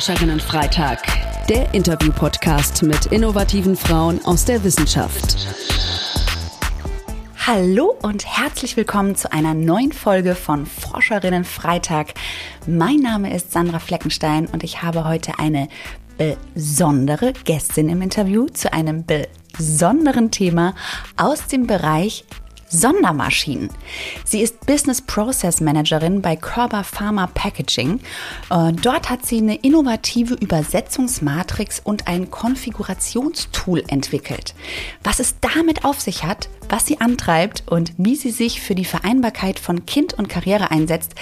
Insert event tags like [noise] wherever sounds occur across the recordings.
Forscherinnen-Freitag, der Interview-Podcast mit innovativen Frauen aus der Wissenschaft. Hallo und herzlich willkommen zu einer neuen Folge von Forscherinnen Freitag. Mein Name ist Sandra Fleckenstein und ich habe heute eine besondere Gästin im Interview zu einem besonderen Thema aus dem Bereich Sondermaschinen. Sie ist Business Process Managerin bei Körber Pharma Packaging. Äh, dort hat sie eine innovative Übersetzungsmatrix und ein Konfigurationstool entwickelt. Was es damit auf sich hat, was sie antreibt und wie sie sich für die Vereinbarkeit von Kind und Karriere einsetzt,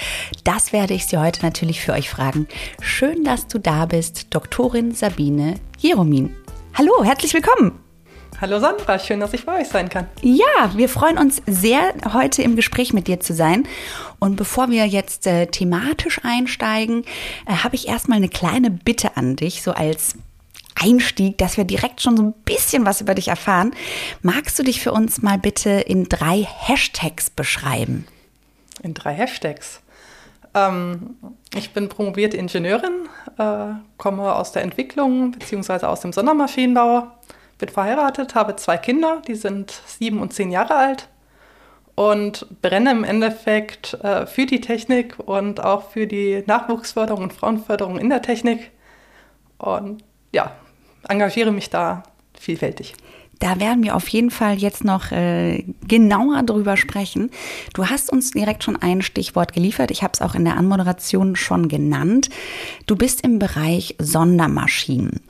das werde ich sie heute natürlich für euch fragen. Schön, dass du da bist, Doktorin Sabine Jeromin. Hallo, herzlich willkommen. Hallo Sandra, schön, dass ich bei euch sein kann. Ja, wir freuen uns sehr, heute im Gespräch mit dir zu sein. Und bevor wir jetzt äh, thematisch einsteigen, äh, habe ich erstmal eine kleine Bitte an dich, so als Einstieg, dass wir direkt schon so ein bisschen was über dich erfahren. Magst du dich für uns mal bitte in drei Hashtags beschreiben? In drei Hashtags. Ähm, ich bin promovierte Ingenieurin, äh, komme aus der Entwicklung bzw. aus dem Sondermaschinenbau bin verheiratet, habe zwei Kinder, die sind sieben und zehn Jahre alt und brenne im Endeffekt äh, für die Technik und auch für die Nachwuchsförderung und Frauenförderung in der Technik. Und ja, engagiere mich da vielfältig. Da werden wir auf jeden Fall jetzt noch äh, genauer drüber sprechen. Du hast uns direkt schon ein Stichwort geliefert. Ich habe es auch in der Anmoderation schon genannt. Du bist im Bereich Sondermaschinen.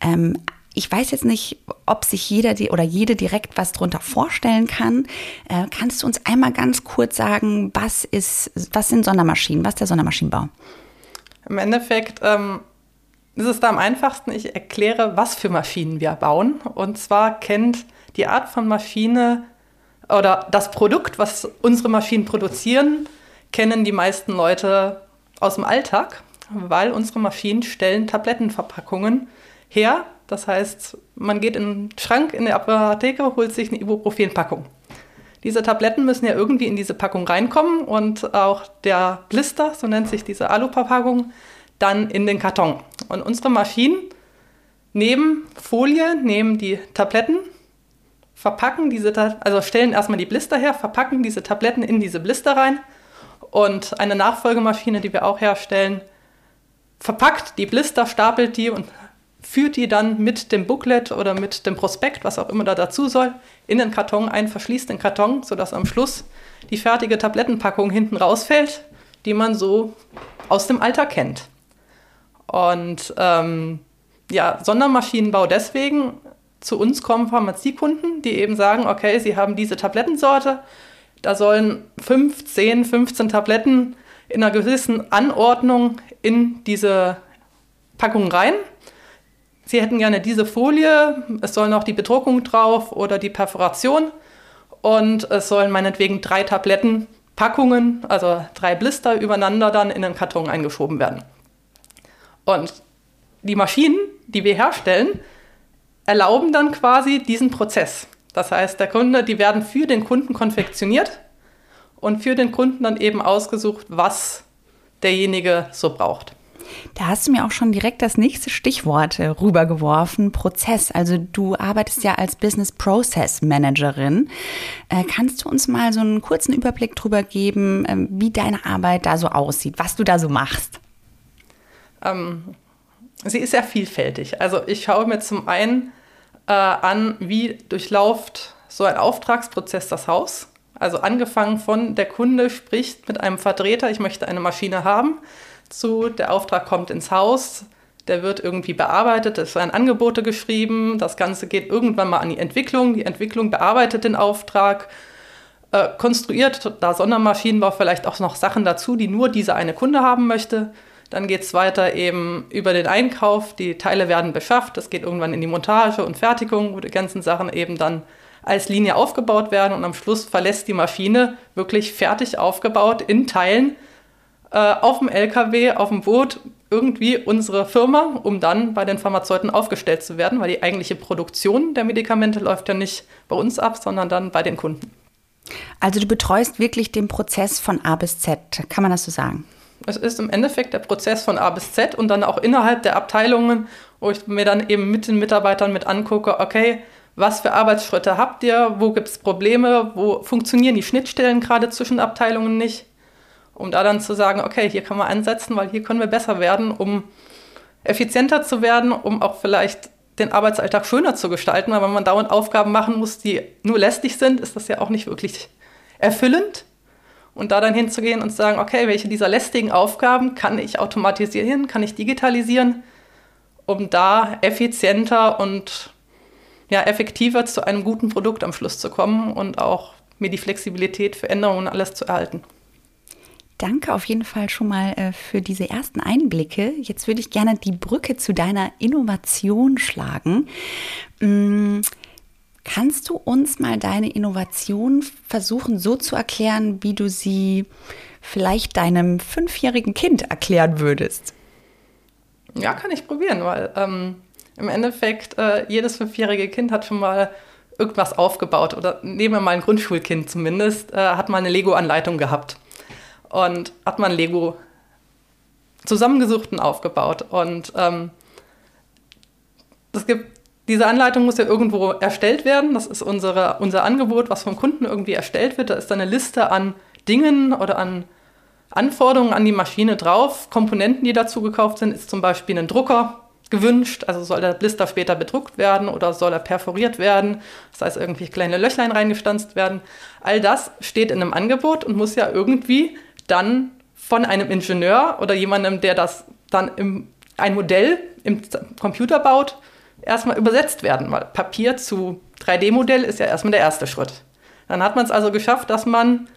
Ähm, ich weiß jetzt nicht, ob sich jeder oder jede direkt was darunter vorstellen kann. Äh, kannst du uns einmal ganz kurz sagen, was ist, was sind Sondermaschinen, was ist der Sondermaschinenbau? Im Endeffekt ähm, ist es da am einfachsten, ich erkläre, was für Maschinen wir bauen. Und zwar kennt die Art von Maschine oder das Produkt, was unsere Maschinen produzieren, kennen die meisten Leute aus dem Alltag, weil unsere Maschinen stellen Tablettenverpackungen her, das heißt, man geht in den Schrank in der Apotheke, holt sich eine Ibuprofen-Packung. Diese Tabletten müssen ja irgendwie in diese Packung reinkommen und auch der Blister, so nennt sich diese Alupackung, dann in den Karton. Und unsere Maschinen nehmen Folie, nehmen die Tabletten, verpacken diese, also stellen erstmal die Blister her, verpacken diese Tabletten in diese Blister rein und eine Nachfolgemaschine, die wir auch herstellen, verpackt die Blister, stapelt die und führt die dann mit dem Booklet oder mit dem Prospekt, was auch immer da dazu soll, in den Karton ein, verschließt den Karton, sodass am Schluss die fertige Tablettenpackung hinten rausfällt, die man so aus dem Alter kennt. Und ähm, ja, Sondermaschinenbau deswegen. Zu uns kommen Pharmaziekunden, die eben sagen, okay, sie haben diese Tablettensorte, da sollen 5, 10, 15 Tabletten in einer gewissen Anordnung in diese Packung rein. Sie hätten gerne diese Folie, es soll noch die Bedruckung drauf oder die Perforation und es sollen meinetwegen drei Tabletten Packungen, also drei Blister übereinander dann in den Karton eingeschoben werden. Und die Maschinen, die wir herstellen, erlauben dann quasi diesen Prozess. Das heißt, der Kunde, die werden für den Kunden konfektioniert und für den Kunden dann eben ausgesucht, was derjenige so braucht. Da hast du mir auch schon direkt das nächste Stichwort äh, rübergeworfen, Prozess. Also du arbeitest ja als Business Process Managerin. Äh, kannst du uns mal so einen kurzen Überblick darüber geben, äh, wie deine Arbeit da so aussieht, was du da so machst? Ähm, sie ist sehr vielfältig. Also ich schaue mir zum einen äh, an, wie durchlauft so ein Auftragsprozess das Haus. Also angefangen von der Kunde spricht mit einem Vertreter, ich möchte eine Maschine haben zu, der Auftrag kommt ins Haus, der wird irgendwie bearbeitet, es werden Angebote geschrieben, das Ganze geht irgendwann mal an die Entwicklung, die Entwicklung bearbeitet den Auftrag, äh, konstruiert da Sondermaschinenbau vielleicht auch noch Sachen dazu, die nur dieser eine Kunde haben möchte. Dann geht es weiter eben über den Einkauf, die Teile werden beschafft, es geht irgendwann in die Montage und Fertigung, wo die ganzen Sachen eben dann als Linie aufgebaut werden und am Schluss verlässt die Maschine wirklich fertig aufgebaut in Teilen äh, auf dem LKW, auf dem Boot irgendwie unsere Firma, um dann bei den Pharmazeuten aufgestellt zu werden, weil die eigentliche Produktion der Medikamente läuft ja nicht bei uns ab, sondern dann bei den Kunden. Also du betreust wirklich den Prozess von A bis Z, kann man das so sagen? Es ist im Endeffekt der Prozess von A bis Z und dann auch innerhalb der Abteilungen, wo ich mir dann eben mit den Mitarbeitern mit angucke, okay, was für Arbeitsschritte habt ihr, wo gibt es Probleme, wo funktionieren die Schnittstellen gerade zwischen Abteilungen nicht, um da dann zu sagen, okay, hier kann man ansetzen, weil hier können wir besser werden, um effizienter zu werden, um auch vielleicht den Arbeitsalltag schöner zu gestalten, weil wenn man dauernd Aufgaben machen muss, die nur lästig sind, ist das ja auch nicht wirklich erfüllend. Und da dann hinzugehen und zu sagen, okay, welche dieser lästigen Aufgaben kann ich automatisieren, kann ich digitalisieren, um da effizienter und ja, effektiver zu einem guten Produkt am Schluss zu kommen und auch mir die Flexibilität für Änderungen alles zu erhalten. Danke auf jeden Fall schon mal äh, für diese ersten Einblicke. Jetzt würde ich gerne die Brücke zu deiner Innovation schlagen. Mm, kannst du uns mal deine Innovation versuchen so zu erklären, wie du sie vielleicht deinem fünfjährigen Kind erklären würdest? Ja, kann ich probieren, weil ähm, im Endeffekt äh, jedes fünfjährige Kind hat schon mal irgendwas aufgebaut oder nehmen wir mal ein Grundschulkind zumindest, äh, hat mal eine Lego-Anleitung gehabt und hat man Lego zusammengesucht und aufgebaut. Und ähm, gibt, diese Anleitung muss ja irgendwo erstellt werden. Das ist unsere, unser Angebot, was vom Kunden irgendwie erstellt wird. Da ist dann eine Liste an Dingen oder an Anforderungen an die Maschine drauf. Komponenten, die dazu gekauft sind, ist zum Beispiel ein Drucker gewünscht. Also soll der Blister später bedruckt werden oder soll er perforiert werden? Das heißt, irgendwie kleine Löchlein reingestanzt werden. All das steht in einem Angebot und muss ja irgendwie dann von einem Ingenieur oder jemandem, der das dann im, ein Modell im Computer baut, erstmal übersetzt werden. Weil Papier zu 3D-Modell ist ja erstmal der erste Schritt. Dann hat man es also geschafft, dass man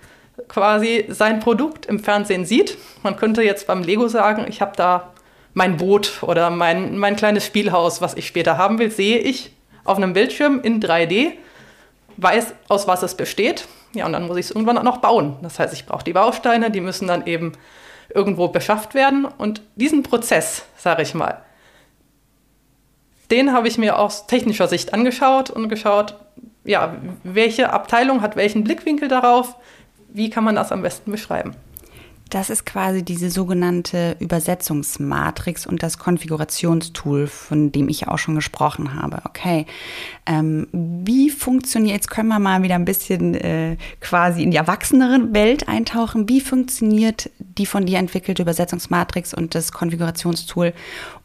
quasi sein Produkt im Fernsehen sieht. Man könnte jetzt beim Lego sagen, ich habe da mein Boot oder mein, mein kleines Spielhaus, was ich später haben will, sehe ich auf einem Bildschirm in 3D, weiß, aus was es besteht ja, und dann muss ich es irgendwann auch noch bauen. Das heißt, ich brauche die Bausteine, die müssen dann eben irgendwo beschafft werden. Und diesen Prozess, sage ich mal, den habe ich mir aus technischer Sicht angeschaut und geschaut, ja, welche Abteilung hat welchen Blickwinkel darauf, wie kann man das am besten beschreiben. Das ist quasi diese sogenannte Übersetzungsmatrix und das Konfigurationstool, von dem ich auch schon gesprochen habe. Okay, ähm, wie funktioniert, jetzt können wir mal wieder ein bisschen äh, quasi in die erwachsenere Welt eintauchen. Wie funktioniert die von dir entwickelte Übersetzungsmatrix und das Konfigurationstool,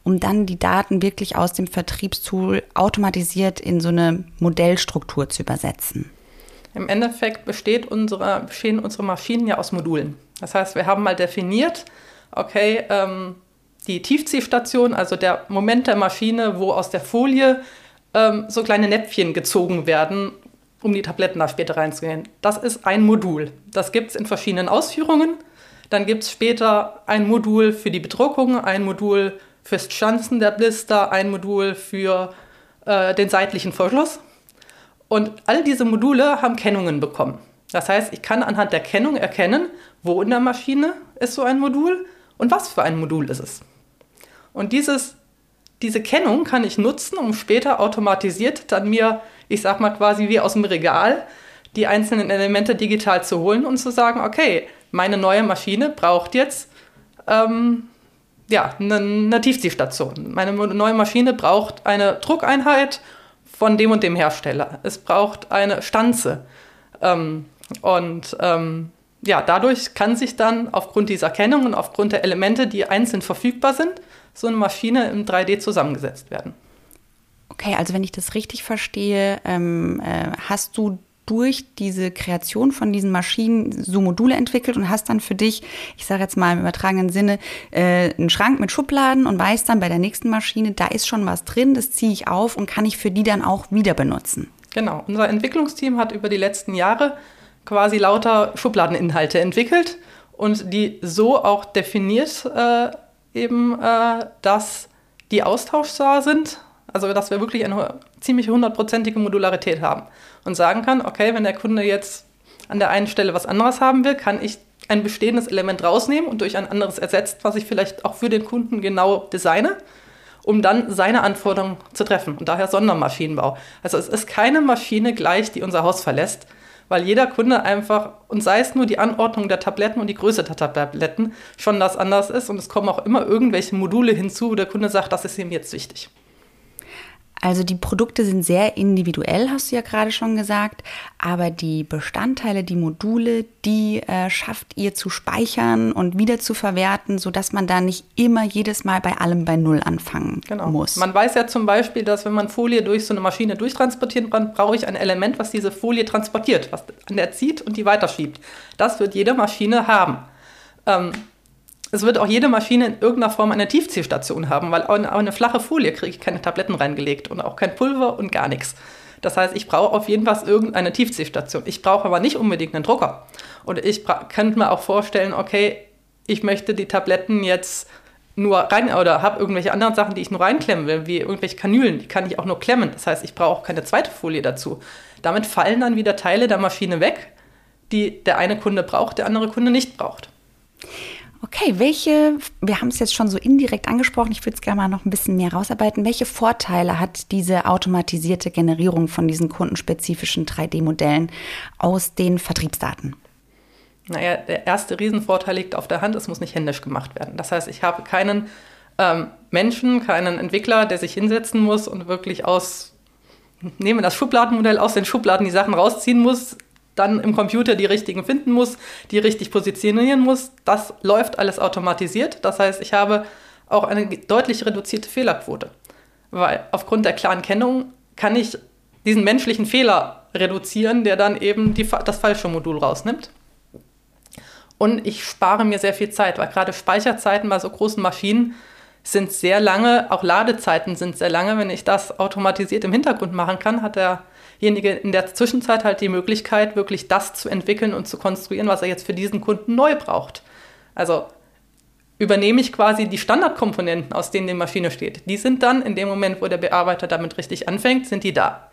um dann die Daten wirklich aus dem Vertriebstool automatisiert in so eine Modellstruktur zu übersetzen? Im Endeffekt besteht unsere, bestehen unsere Maschinen ja aus Modulen. Das heißt, wir haben mal definiert, okay, ähm, die Tiefziehstation, also der Moment der Maschine, wo aus der Folie ähm, so kleine Näpfchen gezogen werden, um die Tabletten da später reinzugehen. Das ist ein Modul. Das gibt es in verschiedenen Ausführungen. Dann gibt es später ein Modul für die Bedruckung, ein Modul fürs Schanzen der Blister, ein Modul für äh, den seitlichen Verschluss. Und all diese Module haben Kennungen bekommen. Das heißt, ich kann anhand der Kennung erkennen, wo in der Maschine ist so ein Modul und was für ein Modul ist es. Und dieses, diese Kennung kann ich nutzen, um später automatisiert dann mir, ich sag mal quasi wie aus dem Regal, die einzelnen Elemente digital zu holen und zu sagen, okay, meine neue Maschine braucht jetzt ähm, ja, eine, eine Tiefziehstation. Meine neue Maschine braucht eine Druckeinheit von dem und dem Hersteller. Es braucht eine Stanze. Ähm, und ähm, ja, dadurch kann sich dann aufgrund dieser Kennung und aufgrund der Elemente, die einzeln verfügbar sind, so eine Maschine im 3D zusammengesetzt werden. Okay, also wenn ich das richtig verstehe, ähm, äh, hast du durch diese Kreation von diesen Maschinen so Module entwickelt und hast dann für dich, ich sage jetzt mal im übertragenen Sinne, äh, einen Schrank mit Schubladen und weißt dann bei der nächsten Maschine, da ist schon was drin, das ziehe ich auf und kann ich für die dann auch wieder benutzen. Genau, unser Entwicklungsteam hat über die letzten Jahre quasi lauter Schubladeninhalte entwickelt und die so auch definiert äh, eben, äh, dass die austauschbar sind, also dass wir wirklich eine ziemlich hundertprozentige Modularität haben und sagen kann, okay, wenn der Kunde jetzt an der einen Stelle was anderes haben will, kann ich ein bestehendes Element rausnehmen und durch ein anderes ersetzt, was ich vielleicht auch für den Kunden genau designe, um dann seine Anforderungen zu treffen. Und daher Sondermaschinenbau. Also es ist keine Maschine gleich, die unser Haus verlässt, weil jeder Kunde einfach, und sei es nur die Anordnung der Tabletten und die Größe der Tabletten, schon das anders ist. Und es kommen auch immer irgendwelche Module hinzu, wo der Kunde sagt, das ist ihm jetzt wichtig. Also die Produkte sind sehr individuell, hast du ja gerade schon gesagt, aber die Bestandteile, die Module, die äh, schafft ihr zu speichern und wieder zu verwerten, sodass man da nicht immer jedes Mal bei allem bei Null anfangen genau. muss. Man weiß ja zum Beispiel, dass wenn man Folie durch so eine Maschine durchtransportieren kann, brauche ich ein Element, was diese Folie transportiert, was an der zieht und die weiterschiebt. Das wird jede Maschine haben. Ähm, es wird auch jede Maschine in irgendeiner Form eine Tiefziehstation haben, weil auf eine flache Folie kriege ich keine Tabletten reingelegt und auch kein Pulver und gar nichts. Das heißt, ich brauche auf jeden Fall irgendeine Tiefziehstation. Ich brauche aber nicht unbedingt einen Drucker. Und ich könnte mir auch vorstellen, okay, ich möchte die Tabletten jetzt nur rein oder habe irgendwelche anderen Sachen, die ich nur reinklemmen will, wie irgendwelche Kanülen, die kann ich auch nur klemmen. Das heißt, ich brauche keine zweite Folie dazu. Damit fallen dann wieder Teile der Maschine weg, die der eine Kunde braucht, der andere Kunde nicht braucht. Okay, welche, wir haben es jetzt schon so indirekt angesprochen, ich würde es gerne mal noch ein bisschen mehr rausarbeiten. Welche Vorteile hat diese automatisierte Generierung von diesen kundenspezifischen 3D-Modellen aus den Vertriebsdaten? Naja, der erste Riesenvorteil liegt auf der Hand, es muss nicht händisch gemacht werden. Das heißt, ich habe keinen ähm, Menschen, keinen Entwickler, der sich hinsetzen muss und wirklich aus, nehmen das Schubladenmodell aus den Schubladen die Sachen rausziehen muss, dann im Computer die richtigen finden muss, die richtig positionieren muss. Das läuft alles automatisiert. Das heißt, ich habe auch eine deutlich reduzierte Fehlerquote. Weil aufgrund der klaren Kennung kann ich diesen menschlichen Fehler reduzieren, der dann eben die, das falsche Modul rausnimmt. Und ich spare mir sehr viel Zeit, weil gerade Speicherzeiten bei so großen Maschinen sind sehr lange, auch Ladezeiten sind sehr lange. Wenn ich das automatisiert im Hintergrund machen kann, hat der derjenige in der Zwischenzeit halt die Möglichkeit, wirklich das zu entwickeln und zu konstruieren, was er jetzt für diesen Kunden neu braucht. Also übernehme ich quasi die Standardkomponenten, aus denen die Maschine steht. Die sind dann in dem Moment, wo der Bearbeiter damit richtig anfängt, sind die da.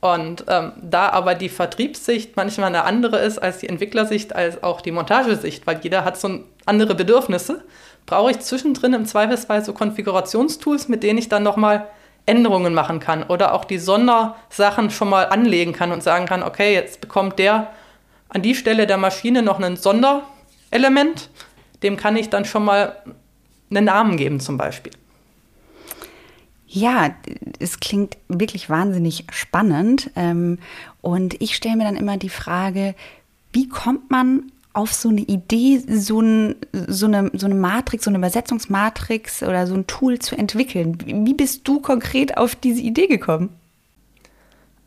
Und ähm, da aber die Vertriebssicht manchmal eine andere ist als die Entwicklersicht, als auch die Montagesicht, weil jeder hat so andere Bedürfnisse, brauche ich zwischendrin im Zweifelsfall so Konfigurationstools, mit denen ich dann nochmal Änderungen machen kann oder auch die Sondersachen schon mal anlegen kann und sagen kann, okay, jetzt bekommt der an die Stelle der Maschine noch ein Sonderelement, dem kann ich dann schon mal einen Namen geben zum Beispiel. Ja, es klingt wirklich wahnsinnig spannend. Ähm, und ich stelle mir dann immer die Frage, wie kommt man auf so eine Idee, so, ein, so, eine, so eine Matrix, so eine Übersetzungsmatrix oder so ein Tool zu entwickeln? Wie bist du konkret auf diese Idee gekommen?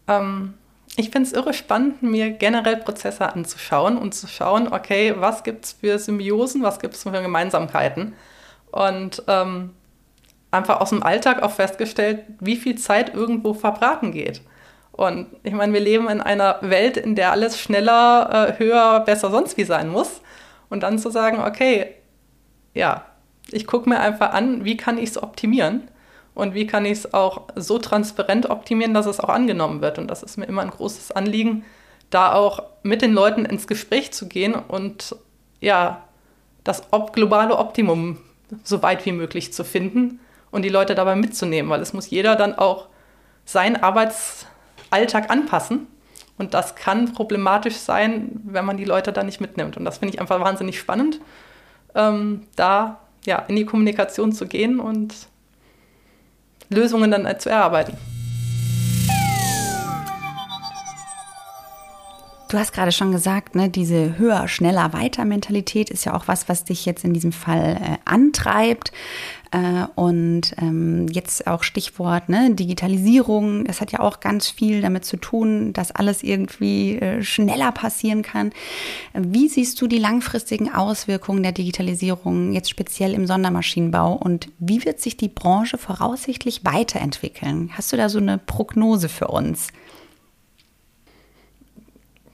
Ähm, ich finde es irre spannend, mir generell Prozesse anzuschauen und zu schauen, okay, was gibt es für Symbiosen, was gibt es für Gemeinsamkeiten? Und ähm, einfach aus dem Alltag auch festgestellt, wie viel Zeit irgendwo verbraten geht. Und ich meine, wir leben in einer Welt, in der alles schneller, äh, höher, besser, sonst wie sein muss. Und dann zu sagen, okay, ja, ich gucke mir einfach an, wie kann ich es optimieren und wie kann ich es auch so transparent optimieren, dass es auch angenommen wird. Und das ist mir immer ein großes Anliegen, da auch mit den Leuten ins Gespräch zu gehen und ja, das globale Optimum so weit wie möglich zu finden und die Leute dabei mitzunehmen, weil es muss jeder dann auch sein Arbeits Alltag anpassen. Und das kann problematisch sein, wenn man die Leute da nicht mitnimmt. Und das finde ich einfach wahnsinnig spannend, ähm, da ja, in die Kommunikation zu gehen und Lösungen dann zu erarbeiten. Du hast gerade schon gesagt, ne, diese höher, schneller, weiter Mentalität ist ja auch was, was dich jetzt in diesem Fall äh, antreibt. Äh, und ähm, jetzt auch Stichwort ne, Digitalisierung, das hat ja auch ganz viel damit zu tun, dass alles irgendwie äh, schneller passieren kann. Wie siehst du die langfristigen Auswirkungen der Digitalisierung jetzt speziell im Sondermaschinenbau und wie wird sich die Branche voraussichtlich weiterentwickeln? Hast du da so eine Prognose für uns?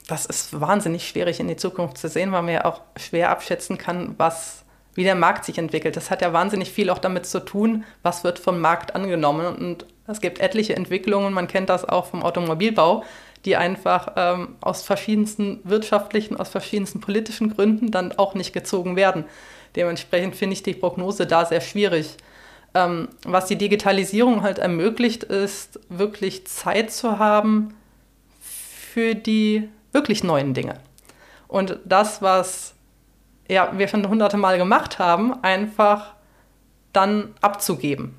Das ist wahnsinnig schwierig in die Zukunft zu sehen, weil man ja auch schwer abschätzen kann, was wie der Markt sich entwickelt. Das hat ja wahnsinnig viel auch damit zu tun, was wird vom Markt angenommen. Und es gibt etliche Entwicklungen, man kennt das auch vom Automobilbau, die einfach ähm, aus verschiedensten wirtschaftlichen, aus verschiedensten politischen Gründen dann auch nicht gezogen werden. Dementsprechend finde ich die Prognose da sehr schwierig. Ähm, was die Digitalisierung halt ermöglicht, ist wirklich Zeit zu haben für die wirklich neuen Dinge. Und das, was ja, wir schon hunderte Mal gemacht haben, einfach dann abzugeben.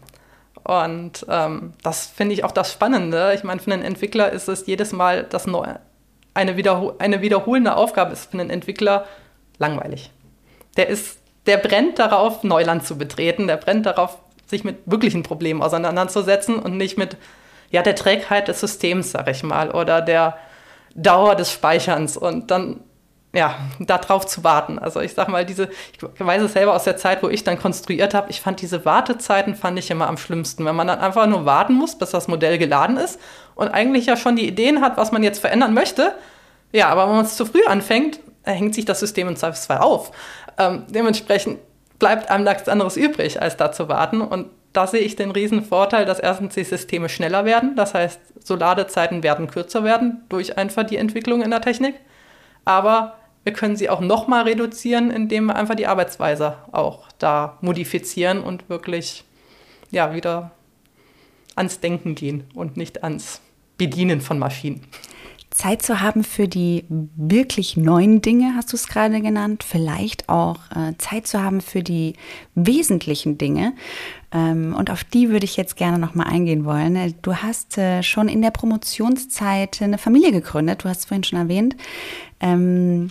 Und ähm, das finde ich auch das Spannende. Ich meine, für einen Entwickler ist es jedes Mal das Neue. Eine, wiederhol eine wiederholende Aufgabe ist für einen Entwickler langweilig. Der ist, der brennt darauf, Neuland zu betreten, der brennt darauf, sich mit wirklichen Problemen auseinanderzusetzen und nicht mit ja, der Trägheit des Systems, sag ich mal, oder der Dauer des Speicherns. Und dann ja, darauf zu warten. Also ich sag mal, diese, ich weiß es selber aus der Zeit, wo ich dann konstruiert habe, ich fand diese Wartezeiten fand ich immer am schlimmsten, wenn man dann einfach nur warten muss, bis das Modell geladen ist und eigentlich ja schon die Ideen hat, was man jetzt verändern möchte. Ja, aber wenn man es zu früh anfängt, hängt sich das System im Zweifelsfall auf. Ähm, dementsprechend bleibt einem nichts anderes übrig, als da zu warten. Und da sehe ich den riesen Vorteil, dass erstens die Systeme schneller werden. Das heißt, so Ladezeiten werden kürzer werden durch einfach die Entwicklung in der Technik. Aber wir können sie auch nochmal reduzieren, indem wir einfach die Arbeitsweise auch da modifizieren und wirklich ja, wieder ans Denken gehen und nicht ans Bedienen von Maschinen. Zeit zu haben für die wirklich neuen Dinge, hast du es gerade genannt, vielleicht auch äh, Zeit zu haben für die wesentlichen Dinge. Ähm, und auf die würde ich jetzt gerne nochmal eingehen wollen. Äh, du hast äh, schon in der Promotionszeit eine Familie gegründet, du hast es vorhin schon erwähnt. Ähm,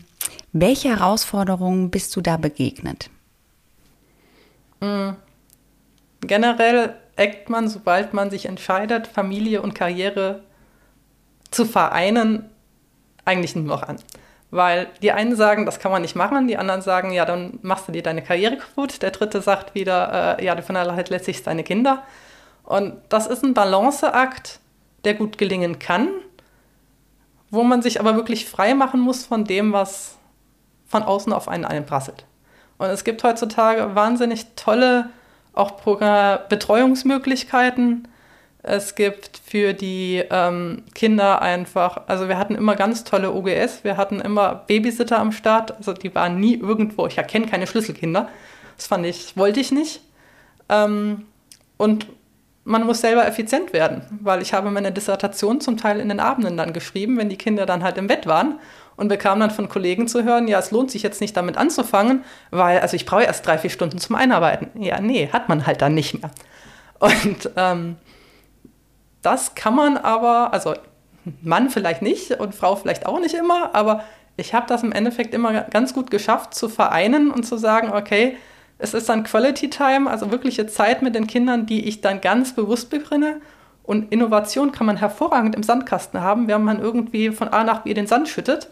welche Herausforderungen bist du da begegnet? Mhm. Generell eckt man, sobald man sich entscheidet, Familie und Karriere zu vereinen, eigentlich nur noch an. Weil die einen sagen, das kann man nicht machen, die anderen sagen, ja, dann machst du dir deine Karriere kaputt. Der dritte sagt wieder, äh, ja, du vernachlässigst letztlich deine Kinder. Und das ist ein Balanceakt, der gut gelingen kann, wo man sich aber wirklich frei machen muss von dem, was von außen auf einen einprasselt. Und es gibt heutzutage wahnsinnig tolle auch Betreuungsmöglichkeiten. Es gibt für die ähm, Kinder einfach, also wir hatten immer ganz tolle OGS, wir hatten immer Babysitter am Start, also die waren nie irgendwo, ich erkenne keine Schlüsselkinder. Das fand ich, wollte ich nicht. Ähm, und man muss selber effizient werden, weil ich habe meine Dissertation zum Teil in den Abenden dann geschrieben, wenn die Kinder dann halt im Bett waren und bekam dann von Kollegen zu hören, ja, es lohnt sich jetzt nicht damit anzufangen, weil, also ich brauche erst drei, vier Stunden zum Einarbeiten. Ja, nee, hat man halt dann nicht mehr. Und ähm, das kann man aber, also Mann vielleicht nicht und Frau vielleicht auch nicht immer, aber ich habe das im Endeffekt immer ganz gut geschafft zu vereinen und zu sagen, okay, es ist dann Quality Time, also wirkliche Zeit mit den Kindern, die ich dann ganz bewusst begründe. Und Innovation kann man hervorragend im Sandkasten haben, wenn man irgendwie von A nach B den Sand schüttet,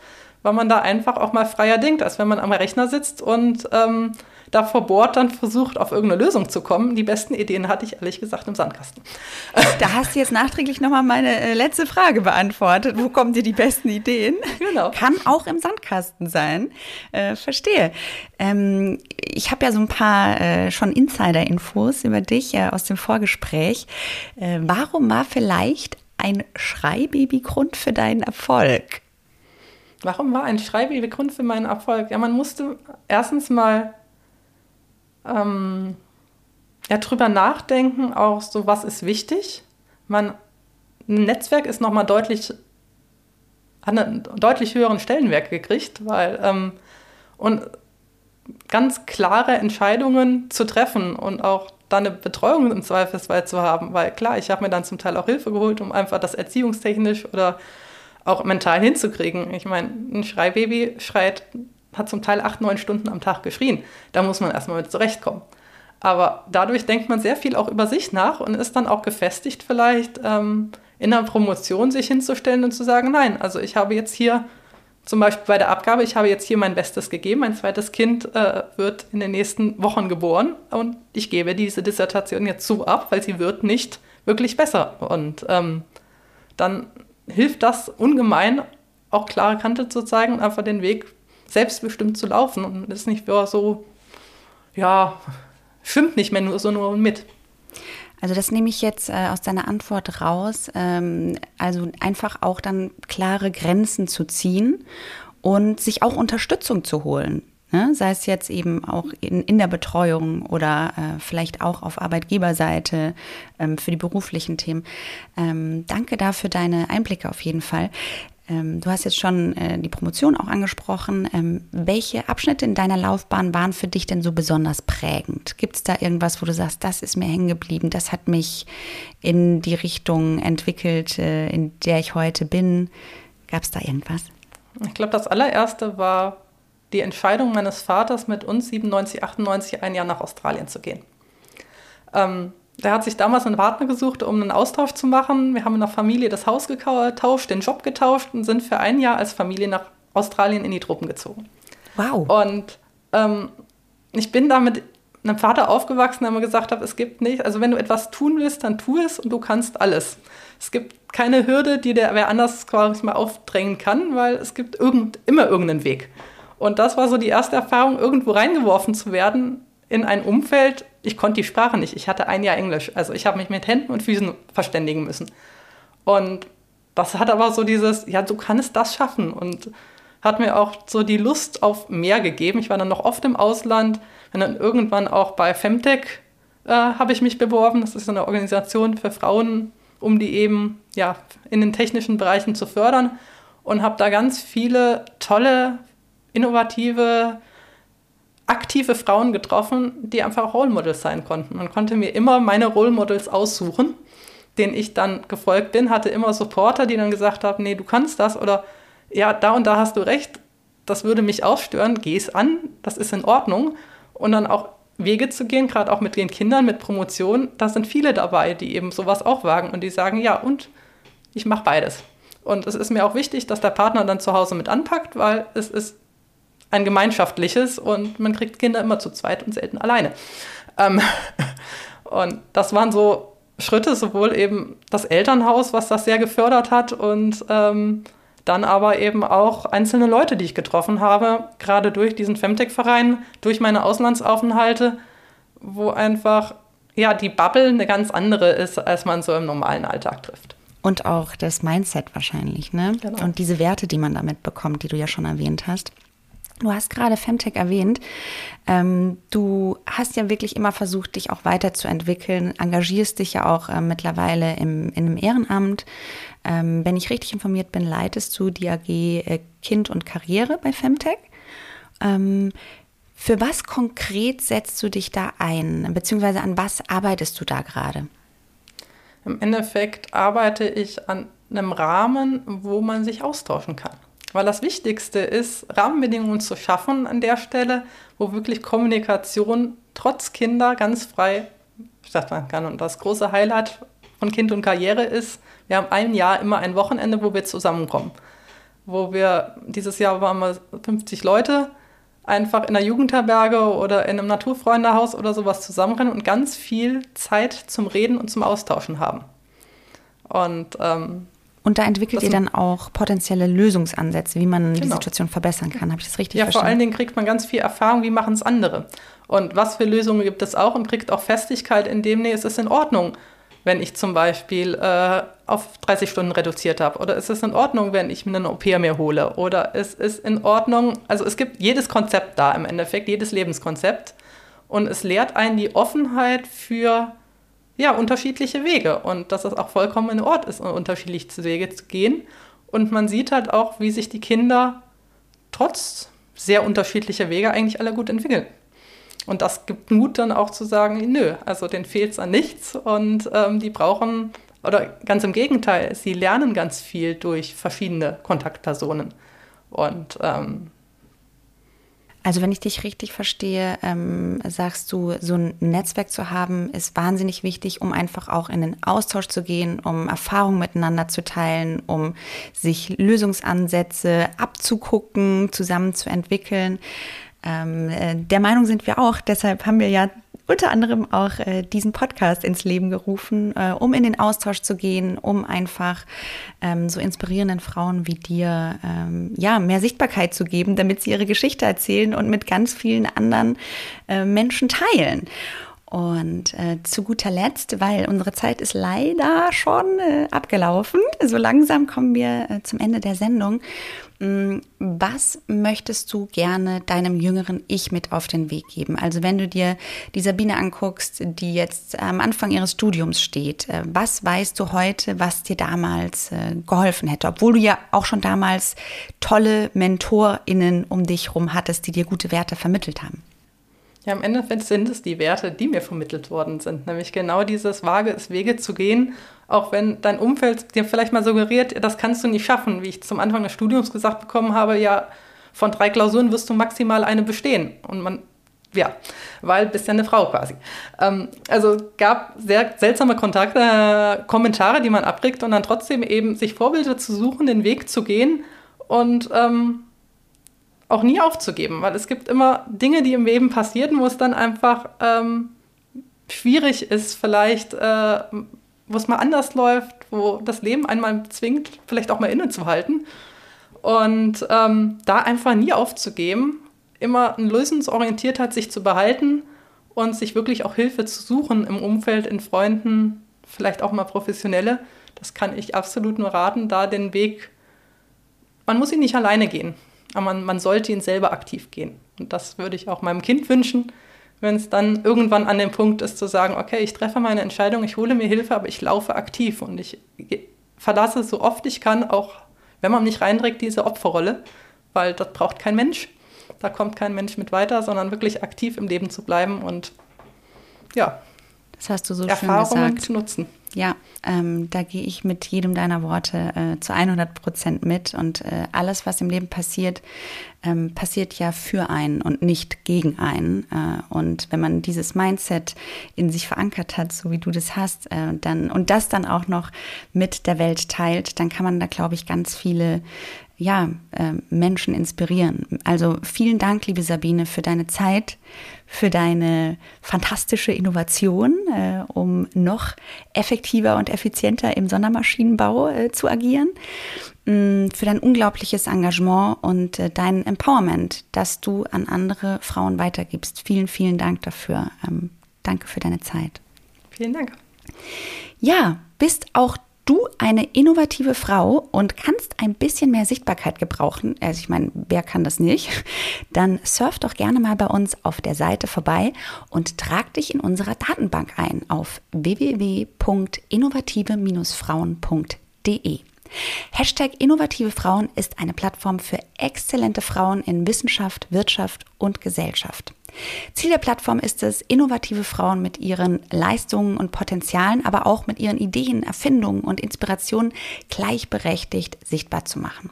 weil man da einfach auch mal freier denkt, als wenn man am Rechner sitzt und ähm, da vor Bord dann versucht, auf irgendeine Lösung zu kommen. Die besten Ideen hatte ich ehrlich gesagt im Sandkasten. Da hast du jetzt nachträglich nochmal meine äh, letzte Frage beantwortet. Wo kommen dir die besten Ideen? Genau. Kann auch im Sandkasten sein. Äh, verstehe. Ähm, ich habe ja so ein paar äh, schon Insider-Infos über dich äh, aus dem Vorgespräch. Äh, warum war vielleicht ein Schreibaby Grund für deinen Erfolg? Warum war ein Schreibaby Grund für meinen Erfolg? Ja, man musste erstens mal ähm, ja, drüber nachdenken, auch so, was ist wichtig. Man, ein Netzwerk ist nochmal deutlich, hat einen deutlich höheren Stellenwert gekriegt, weil, ähm, und ganz klare Entscheidungen zu treffen und auch dann eine Betreuung im Zweifelsfall zu haben, weil klar, ich habe mir dann zum Teil auch Hilfe geholt, um einfach das erziehungstechnisch oder auch mental hinzukriegen. Ich meine, ein Schreibaby schreit hat zum Teil acht, neun Stunden am Tag geschrien. Da muss man erstmal mit zurechtkommen. Aber dadurch denkt man sehr viel auch über sich nach und ist dann auch gefestigt vielleicht ähm, in einer Promotion sich hinzustellen und zu sagen, nein, also ich habe jetzt hier zum Beispiel bei der Abgabe, ich habe jetzt hier mein Bestes gegeben, mein zweites Kind äh, wird in den nächsten Wochen geboren und ich gebe diese Dissertation jetzt so ab, weil sie wird nicht wirklich besser. Und ähm, dann hilft das ungemein, auch klare Kante zu zeigen und einfach den Weg selbstbestimmt zu laufen und ist nicht so, ja, schwimmt nicht mehr nur so nur mit. Also das nehme ich jetzt äh, aus deiner Antwort raus. Ähm, also einfach auch dann klare Grenzen zu ziehen und sich auch Unterstützung zu holen. Ne? Sei es jetzt eben auch in, in der Betreuung oder äh, vielleicht auch auf Arbeitgeberseite ähm, für die beruflichen Themen. Ähm, danke dafür deine Einblicke auf jeden Fall. Ähm, du hast jetzt schon äh, die Promotion auch angesprochen. Ähm, welche Abschnitte in deiner Laufbahn waren für dich denn so besonders prägend? Gibt es da irgendwas, wo du sagst, das ist mir hängen geblieben, das hat mich in die Richtung entwickelt, äh, in der ich heute bin? Gab es da irgendwas? Ich glaube, das allererste war die Entscheidung meines Vaters, mit uns 97, 98 ein Jahr nach Australien zu gehen. Ähm, der hat sich damals einen Partner gesucht, um einen Austausch zu machen. Wir haben in der Familie das Haus getauscht, den Job getauscht und sind für ein Jahr als Familie nach Australien in die Truppen gezogen. Wow. Und ähm, ich bin da mit einem Vater aufgewachsen, der mir gesagt hat, es gibt nicht, also wenn du etwas tun willst, dann tu es und du kannst alles. Es gibt keine Hürde, die der wer anders quasi mal aufdrängen kann, weil es gibt irgend, immer irgendeinen Weg. Und das war so die erste Erfahrung, irgendwo reingeworfen zu werden in ein Umfeld, ich konnte die Sprache nicht. Ich hatte ein Jahr Englisch. Also ich habe mich mit Händen und Füßen verständigen müssen. Und das hat aber so dieses, ja, du kannst das schaffen. Und hat mir auch so die Lust auf mehr gegeben. Ich war dann noch oft im Ausland. Und dann irgendwann auch bei Femtech äh, habe ich mich beworben. Das ist eine Organisation für Frauen, um die eben ja, in den technischen Bereichen zu fördern. Und habe da ganz viele tolle, innovative aktive Frauen getroffen, die einfach Role Models sein konnten. Man konnte mir immer meine Role Models aussuchen, denen ich dann gefolgt bin, hatte immer Supporter, die dann gesagt haben, nee, du kannst das oder ja, da und da hast du recht, das würde mich auch stören, geh es an, das ist in Ordnung. Und dann auch Wege zu gehen, gerade auch mit den Kindern, mit Promotion, da sind viele dabei, die eben sowas auch wagen und die sagen, ja, und ich mache beides. Und es ist mir auch wichtig, dass der Partner dann zu Hause mit anpackt, weil es ist ein gemeinschaftliches und man kriegt Kinder immer zu zweit und selten alleine. Ähm, [laughs] und das waren so Schritte, sowohl eben das Elternhaus, was das sehr gefördert hat, und ähm, dann aber eben auch einzelne Leute, die ich getroffen habe, gerade durch diesen Femtech-Verein, durch meine Auslandsaufenthalte, wo einfach ja die Bubble eine ganz andere ist, als man so im normalen Alltag trifft. Und auch das Mindset wahrscheinlich, ne? Genau. Und diese Werte, die man damit bekommt, die du ja schon erwähnt hast. Du hast gerade Femtech erwähnt. Ähm, du hast ja wirklich immer versucht, dich auch weiterzuentwickeln, engagierst dich ja auch äh, mittlerweile im, in einem Ehrenamt. Ähm, wenn ich richtig informiert bin, leitest du die AG äh, Kind und Karriere bei Femtech. Ähm, für was konkret setzt du dich da ein, beziehungsweise an was arbeitest du da gerade? Im Endeffekt arbeite ich an einem Rahmen, wo man sich austauschen kann. Weil das Wichtigste ist, Rahmenbedingungen zu schaffen an der Stelle, wo wirklich Kommunikation trotz Kinder ganz frei stattfinden kann. Und das große Highlight von Kind und Karriere ist, wir haben ein Jahr immer ein Wochenende, wo wir zusammenkommen. Wo wir, dieses Jahr waren wir 50 Leute, einfach in der Jugendherberge oder in einem Naturfreundehaus oder sowas zusammenrennen und ganz viel Zeit zum Reden und zum Austauschen haben. Und ähm, und da entwickelt ihr dann auch potenzielle Lösungsansätze, wie man genau. die Situation verbessern kann. Habe ich das richtig ja, verstanden? Ja, vor allen Dingen kriegt man ganz viel Erfahrung, wie machen es andere. Und was für Lösungen gibt es auch und kriegt auch Festigkeit in dem, nee, es ist in Ordnung, wenn ich zum Beispiel äh, auf 30 Stunden reduziert habe. Oder es ist in Ordnung, wenn ich mir eine OP mehr hole. Oder es ist in Ordnung, also es gibt jedes Konzept da im Endeffekt, jedes Lebenskonzept. Und es lehrt einen die Offenheit für ja, unterschiedliche Wege und dass es auch vollkommen in Ort ist, unterschiedliche Wege zu gehen. Und man sieht halt auch, wie sich die Kinder trotz sehr unterschiedlicher Wege eigentlich alle gut entwickeln. Und das gibt Mut dann auch zu sagen, nö, also denen fehlt es an nichts und ähm, die brauchen, oder ganz im Gegenteil, sie lernen ganz viel durch verschiedene Kontaktpersonen. Und ähm, also wenn ich dich richtig verstehe, ähm, sagst du, so ein Netzwerk zu haben, ist wahnsinnig wichtig, um einfach auch in den Austausch zu gehen, um Erfahrungen miteinander zu teilen, um sich Lösungsansätze abzugucken, zusammen zu entwickeln. Ähm, äh, der Meinung sind wir auch, deshalb haben wir ja unter anderem auch äh, diesen Podcast ins Leben gerufen, äh, um in den Austausch zu gehen, um einfach ähm, so inspirierenden Frauen wie dir ähm, ja mehr Sichtbarkeit zu geben, damit sie ihre Geschichte erzählen und mit ganz vielen anderen äh, Menschen teilen. Und äh, zu guter Letzt, weil unsere Zeit ist leider schon äh, abgelaufen, so langsam kommen wir äh, zum Ende der Sendung. Mm, was möchtest du gerne deinem jüngeren Ich mit auf den Weg geben? Also wenn du dir die Sabine anguckst, die jetzt am Anfang ihres Studiums steht, äh, was weißt du heute, was dir damals äh, geholfen hätte? Obwohl du ja auch schon damals tolle MentorInnen um dich herum hattest, die dir gute Werte vermittelt haben. Ja, im Endeffekt sind es die Werte, die mir vermittelt worden sind. Nämlich genau dieses Wage es Wege zu gehen, auch wenn dein Umfeld dir vielleicht mal suggeriert, das kannst du nicht schaffen. Wie ich zum Anfang des Studiums gesagt bekommen habe, ja, von drei Klausuren wirst du maximal eine bestehen. Und man, ja, weil bist ja eine Frau quasi. Ähm, also gab sehr seltsame Kontakte, äh, Kommentare, die man abregt und dann trotzdem eben sich Vorbilder zu suchen, den Weg zu gehen und ähm, auch nie aufzugeben, weil es gibt immer Dinge, die im Leben passieren, wo es dann einfach ähm, schwierig ist, vielleicht, äh, wo es mal anders läuft, wo das Leben einmal zwingt, vielleicht auch mal innezuhalten. Und ähm, da einfach nie aufzugeben, immer eine Lösungsorientiertheit sich zu behalten und sich wirklich auch Hilfe zu suchen im Umfeld, in Freunden, vielleicht auch mal professionelle. Das kann ich absolut nur raten, da den Weg, man muss ihn nicht alleine gehen aber man, man sollte ihn selber aktiv gehen. Und das würde ich auch meinem Kind wünschen, wenn es dann irgendwann an dem Punkt ist, zu sagen, okay, ich treffe meine Entscheidung, ich hole mir Hilfe, aber ich laufe aktiv und ich verlasse so oft ich kann, auch wenn man mich reinträgt, diese Opferrolle, weil das braucht kein Mensch. Da kommt kein Mensch mit weiter, sondern wirklich aktiv im Leben zu bleiben und ja, das hast du so Erfahrungen schön gesagt. zu nutzen. Ja, ähm, da gehe ich mit jedem deiner Worte äh, zu 100 Prozent mit. Und äh, alles, was im Leben passiert, ähm, passiert ja für einen und nicht gegen einen. Äh, und wenn man dieses Mindset in sich verankert hat, so wie du das hast, äh, dann und das dann auch noch mit der Welt teilt, dann kann man da, glaube ich, ganz viele ja, äh, Menschen inspirieren. Also vielen Dank, liebe Sabine, für deine Zeit, für deine fantastische Innovation, äh, um noch effektiver und effizienter im Sondermaschinenbau äh, zu agieren, mh, für dein unglaubliches Engagement und äh, dein Empowerment, das du an andere Frauen weitergibst. Vielen, vielen Dank dafür. Ähm, danke für deine Zeit. Vielen Dank. Ja, bist auch du eine innovative Frau und kannst ein bisschen mehr Sichtbarkeit gebrauchen, also ich meine, wer kann das nicht, dann surf doch gerne mal bei uns auf der Seite vorbei und trag dich in unserer Datenbank ein auf www.innovative-frauen.de. Hashtag Innovative Frauen ist eine Plattform für exzellente Frauen in Wissenschaft, Wirtschaft und Gesellschaft. Ziel der Plattform ist es, innovative Frauen mit ihren Leistungen und Potenzialen, aber auch mit ihren Ideen, Erfindungen und Inspirationen gleichberechtigt sichtbar zu machen.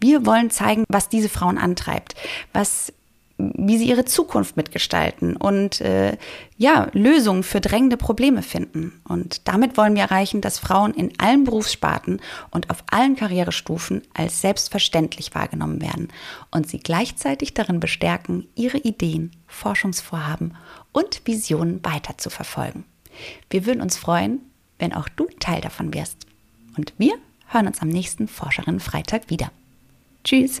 Wir wollen zeigen, was diese Frauen antreibt, was wie sie ihre Zukunft mitgestalten und äh, ja, Lösungen für drängende Probleme finden. Und damit wollen wir erreichen, dass Frauen in allen Berufssparten und auf allen Karrierestufen als selbstverständlich wahrgenommen werden und sie gleichzeitig darin bestärken, ihre Ideen, Forschungsvorhaben und Visionen weiter zu verfolgen. Wir würden uns freuen, wenn auch du Teil davon wirst. Und wir hören uns am nächsten Forscherinnen Freitag wieder. Tschüss!